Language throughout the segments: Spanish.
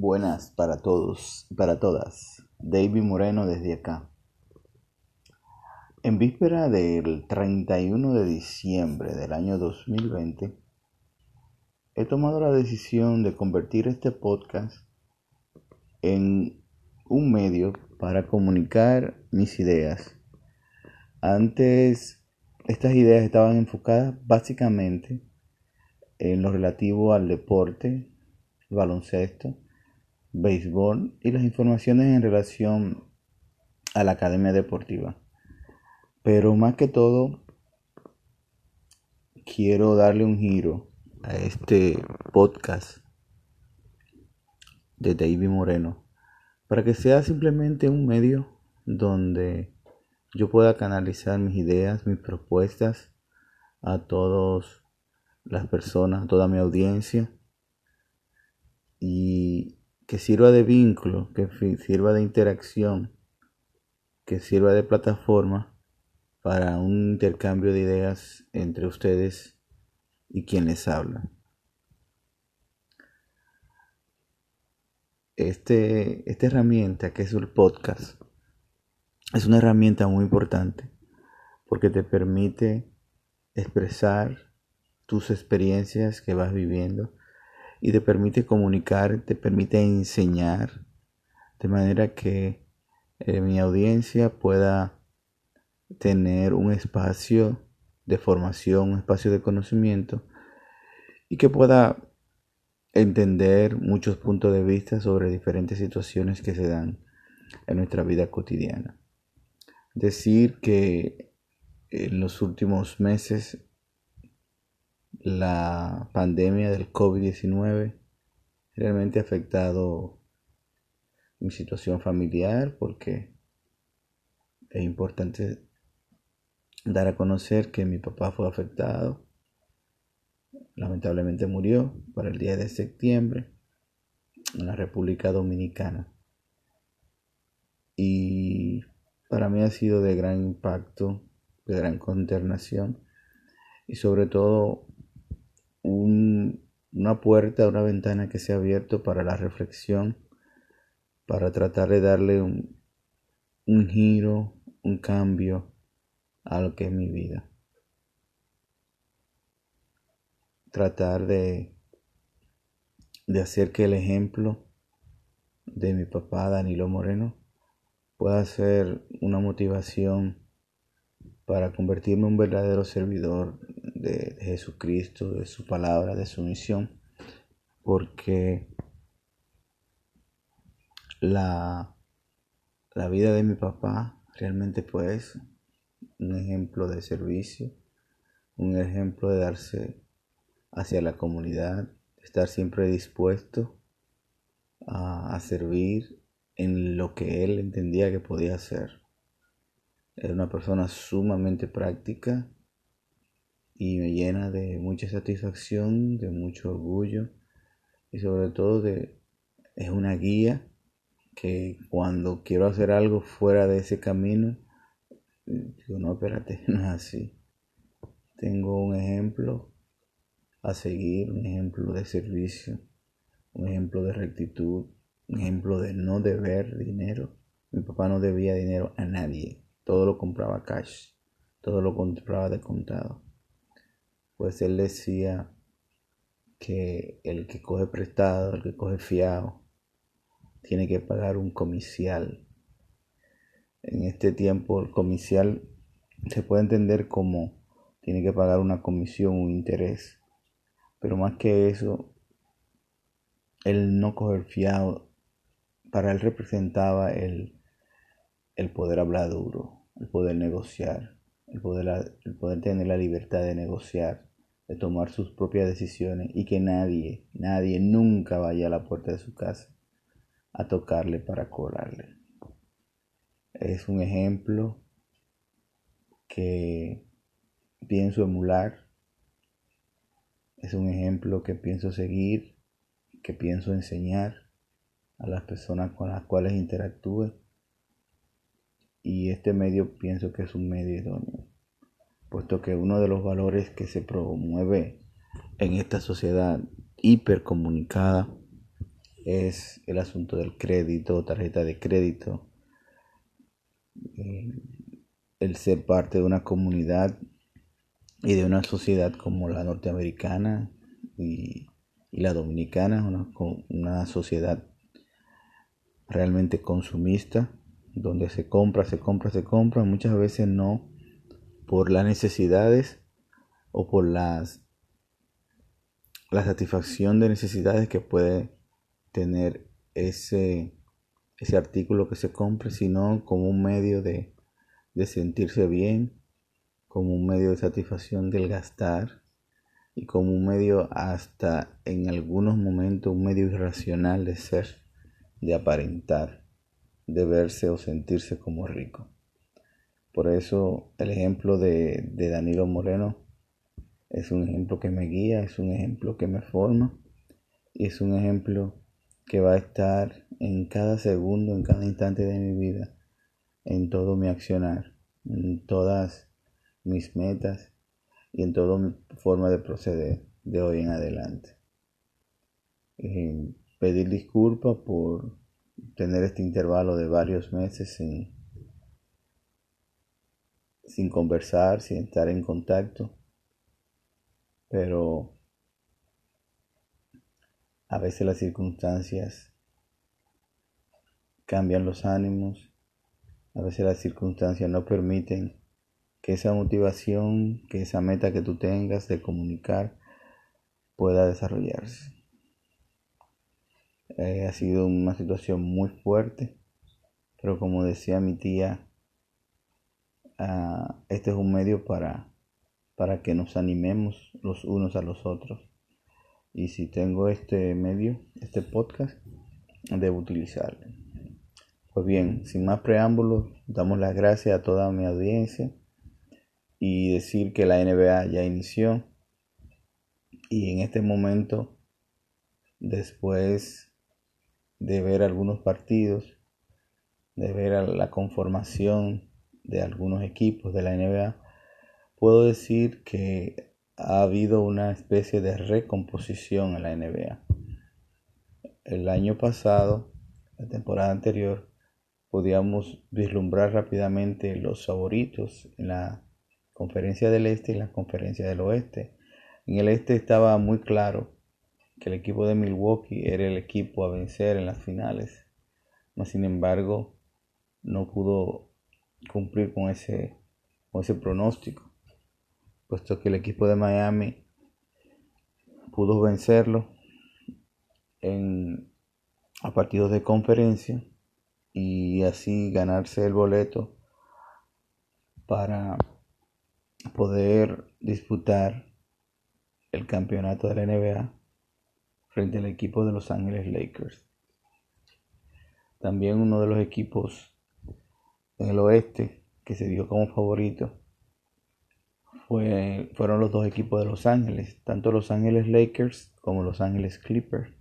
Buenas para todos y para todas. David Moreno desde acá. En víspera del 31 de diciembre del año 2020, he tomado la decisión de convertir este podcast en un medio para comunicar mis ideas. Antes, estas ideas estaban enfocadas básicamente en lo relativo al deporte, baloncesto, béisbol y las informaciones en relación a la academia deportiva. Pero más que todo, quiero darle un giro a este podcast de David Moreno para que sea simplemente un medio donde yo pueda canalizar mis ideas, mis propuestas a todas las personas, a toda mi audiencia y que sirva de vínculo, que sirva de interacción, que sirva de plataforma para un intercambio de ideas entre ustedes y quien les habla. Este, esta herramienta que es el podcast es una herramienta muy importante porque te permite expresar tus experiencias que vas viviendo y te permite comunicar, te permite enseñar, de manera que eh, mi audiencia pueda tener un espacio de formación, un espacio de conocimiento y que pueda entender muchos puntos de vista sobre diferentes situaciones que se dan en nuestra vida cotidiana. Decir que en los últimos meses la pandemia del COVID-19 realmente ha afectado mi situación familiar porque es importante dar a conocer que mi papá fue afectado. Lamentablemente murió para el día de septiembre en la República Dominicana. Y para mí ha sido de gran impacto, de gran consternación y sobre todo una puerta, una ventana que se ha abierto para la reflexión, para tratar de darle un, un giro, un cambio a lo que es mi vida. Tratar de, de hacer que el ejemplo de mi papá Danilo Moreno pueda ser una motivación para convertirme en un verdadero servidor de, Jesucristo, de su palabra, de su misión, porque la, la vida de mi papá realmente pues un ejemplo de servicio, un ejemplo de darse hacia la comunidad, estar siempre dispuesto a, a servir en lo que él entendía que podía hacer. Era una persona sumamente práctica y me llena de mucha satisfacción, de mucho orgullo y sobre todo de es una guía que cuando quiero hacer algo fuera de ese camino, digo, no, espérate, no es así. Tengo un ejemplo a seguir, un ejemplo de servicio, un ejemplo de rectitud, un ejemplo de no deber dinero. Mi papá no debía dinero a nadie todo lo compraba cash, todo lo compraba de contado. Pues él decía que el que coge prestado, el que coge fiado, tiene que pagar un comicial. En este tiempo el comicial se puede entender como tiene que pagar una comisión, un interés. Pero más que eso, el no coger fiado, para él representaba el, el poder hablar duro, el poder negociar, el poder, el poder tener la libertad de negociar, de tomar sus propias decisiones y que nadie, nadie nunca vaya a la puerta de su casa a tocarle para cobrarle. Es un ejemplo que pienso emular, es un ejemplo que pienso seguir, que pienso enseñar a las personas con las cuales interactúe y este medio pienso que es un medio idóneo, puesto que uno de los valores que se promueve en esta sociedad hipercomunicada es el asunto del crédito, tarjeta de crédito, eh, el ser parte de una comunidad y de una sociedad como la norteamericana y, la dominicana, una, una sociedad realmente consumista, donde se compra, se compra, se compra, muchas veces no por las necesidades o por las la satisfacción de necesidades que puede tener ese, ese artículo que se compre, sino como un medio de, de sentirse bien, como un medio de satisfacción del gastar y como un medio hasta en algunos momentos un medio irracional de ser, de aparentar, de verse o sentirse como rico. Por eso el ejemplo de, de Danilo Moreno es un ejemplo que me guía, es un ejemplo que me forma y es un ejemplo que va a estar en cada segundo, en cada instante de mi vida, en todo mi accionar, en todas mis metas y en toda mi forma de proceder de hoy en adelante. Eh, pedir disculpas por tener este intervalo de varios meses sin, sin conversar, sin estar en contacto pero a veces las circunstancias cambian los ánimos, a veces las circunstancias no permiten que esa motivación, que esa meta que tú tengas de comunicar pueda desarrollarse. Eh, ha sido una situación muy fuerte, pero como decía mi tía, ah, este es un medio para para que nos animemos los unos a los otros. Y si tengo este medio, este podcast, debo utilizarlo. Pues bien, sin más preámbulos, damos las gracias a toda mi audiencia y decir que la NBA ya inició y en este momento, después de ver algunos partidos, de ver la conformación de algunos equipos de la NBA, puedo decir que ha habido una especie de recomposición en la NBA. El año pasado, la temporada anterior, podíamos vislumbrar rápidamente los favoritos en la conferencia del este y la conferencia del oeste. En el este estaba muy claro que el equipo de Milwaukee era el equipo a vencer en las finales, mas sin embargo no pudo cumplir con ese, con ese pronóstico puesto que el equipo de Miami pudo vencerlo en, a partidos de conferencia y así ganarse el boleto para poder disputar el campeonato de la NBA frente al equipo de Los Ángeles Lakers. También uno de los equipos en el oeste que se dio como favorito fueron los dos equipos de Los Ángeles, tanto Los Ángeles Lakers como Los Ángeles Clippers.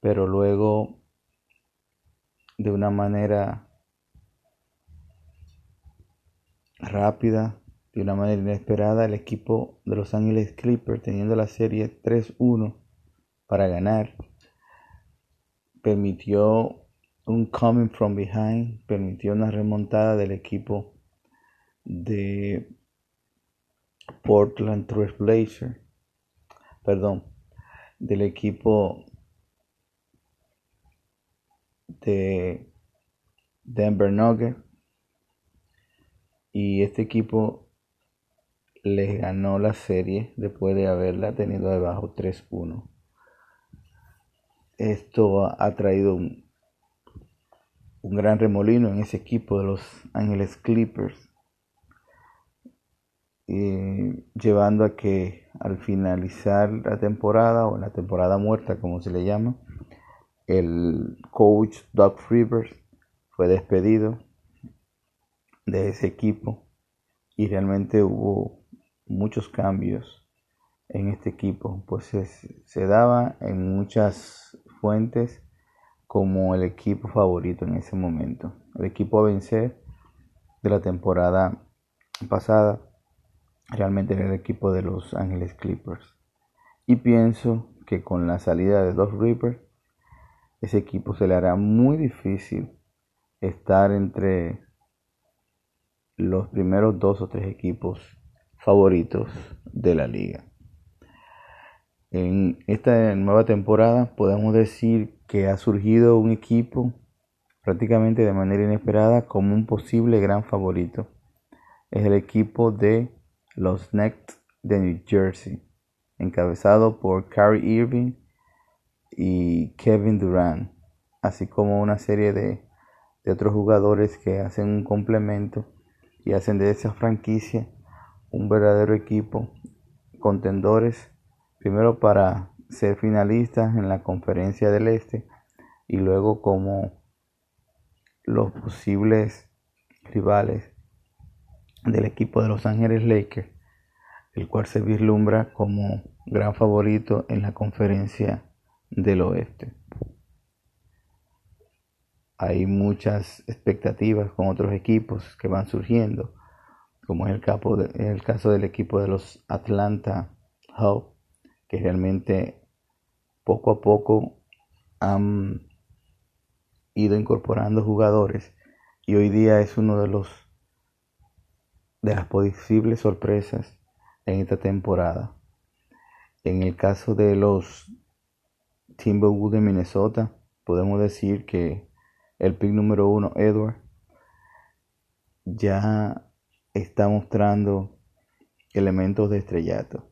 Pero luego, de una manera rápida, de una manera inesperada, el equipo de Los Ángeles Clippers, teniendo la serie 3-1 para ganar, permitió un coming from behind, permitió una remontada del equipo de Portland Trail Blazers, perdón, del equipo de Denver Nuggets y este equipo les ganó la serie después de haberla tenido debajo 3-1. Esto ha traído un, gran remolino en ese equipo de los Ángeles Clippers eh, llevando a que al finalizar la temporada o la temporada muerta como se le llama, el coach Doug Rivers fue despedido de ese equipo y realmente hubo muchos cambios en este equipo, pues se daba en muchas fuentes como el equipo favorito en ese momento, el equipo a vencer de la temporada pasada realmente en el equipo de los Ángeles Clippers. Y pienso que con la salida de Doc Ripper ese equipo se le hará muy difícil estar entre los primeros dos o tres equipos favoritos de la liga. En esta nueva temporada podemos decir que ha surgido un equipo prácticamente de manera inesperada como un posible gran favorito. Es el equipo de los Nets de New Jersey, encabezado por Kyrie Irving y Kevin Durant, así como una serie de, de otros jugadores que hacen un complemento y hacen de esa franquicia un verdadero equipo contendores primero para ser finalistas en la conferencia del este y luego como los posibles rivales del equipo de Los Ángeles Lakers, el cual se vislumbra como gran favorito en la conferencia del oeste. Hay muchas expectativas con otros equipos que van surgiendo, como es el, caso del equipo de los Atlanta Hawks que realmente poco a poco han ido incorporando jugadores y hoy día es uno de los de las posibles sorpresas en esta temporada. En el caso de los Timberwolves de Minnesota, podemos decir que el pick número uno, Edward, ya está mostrando elementos de estrellato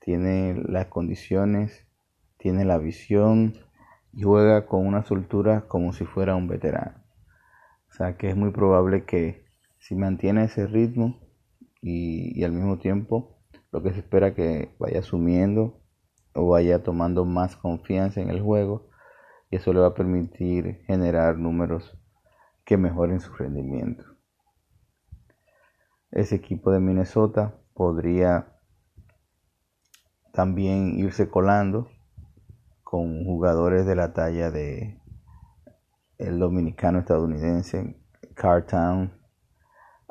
tiene las condiciones, tiene la visión y juega con una soltura como si fuera un veterano. O sea que es muy probable que si mantiene ese ritmo y, al mismo tiempo lo que se espera que vaya asumiendo o vaya tomando más confianza en el juego y eso le va a permitir generar números que mejoren su rendimiento. Ese equipo de Minnesota podría también irse colando con jugadores de la talla de el dominicano estadounidense Cartown,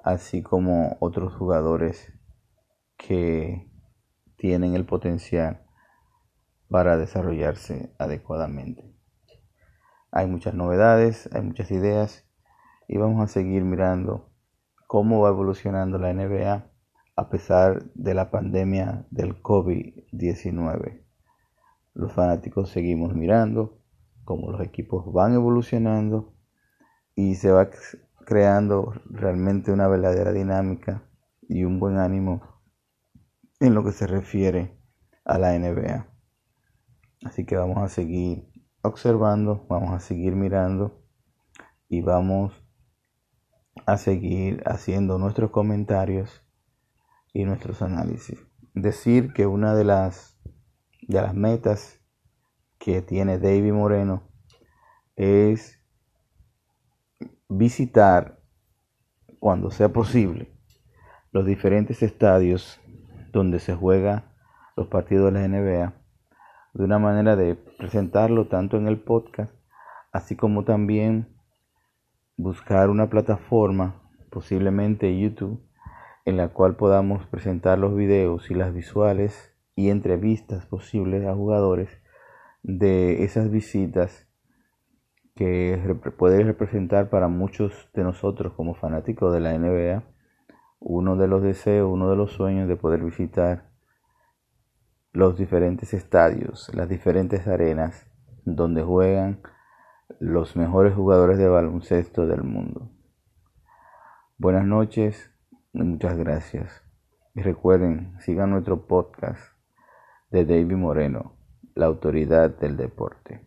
así como otros jugadores que tienen el potencial para desarrollarse adecuadamente. Hay muchas novedades, hay muchas ideas y vamos a seguir mirando cómo va evolucionando la NBA a pesar de la pandemia del COVID-19. Los fanáticos seguimos mirando cómo los equipos van evolucionando y se va creando realmente una verdadera dinámica y un buen ánimo en lo que se refiere a la NBA. Así que vamos a seguir observando, vamos a seguir mirando y vamos a seguir haciendo nuestros comentarios y nuestros análisis. Decir que una de las, de las metas que tiene David Moreno es visitar cuando sea posible los diferentes estadios donde se juega los partidos de la NBA de una manera de presentarlo tanto en el podcast así como también buscar una plataforma posiblemente YouTube en la cual podamos presentar los videos y las visuales y entrevistas posibles a jugadores de esas visitas que puede representar para muchos de nosotros como fanáticos de la NBA uno de los deseos, uno de los sueños de poder visitar los diferentes estadios, las diferentes arenas donde juegan los mejores jugadores de baloncesto del mundo. Buenas noches, Muchas gracias. Y recuerden, sigan nuestro podcast de David Moreno, la autoridad del deporte.